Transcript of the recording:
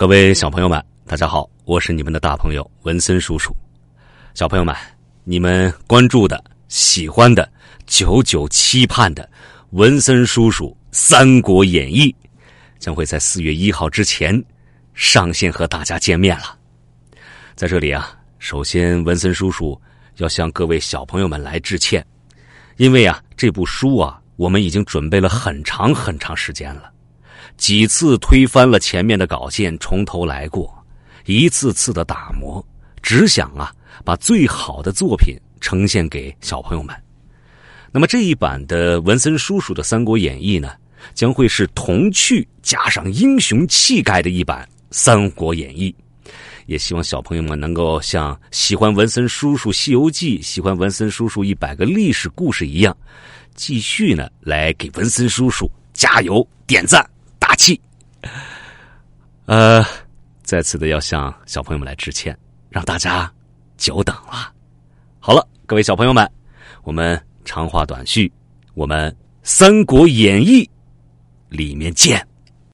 各位小朋友们，大家好，我是你们的大朋友文森叔叔。小朋友们，你们关注的、喜欢的、久久期盼的文森叔叔《三国演义》，将会在四月一号之前上线和大家见面了。在这里啊，首先文森叔叔要向各位小朋友们来致歉，因为啊，这部书啊，我们已经准备了很长很长时间了。几次推翻了前面的稿件，从头来过，一次次的打磨，只想啊把最好的作品呈现给小朋友们。那么这一版的文森叔叔的《三国演义》呢，将会是童趣加上英雄气概的一版《三国演义》。也希望小朋友们能够像喜欢文森叔叔《西游记》、喜欢文森叔叔一百个历史故事一样，继续呢来给文森叔叔加油点赞。气，呃，再次的要向小朋友们来致歉，让大家久等了。好了，各位小朋友们，我们长话短叙，我们《三国演义》里面见。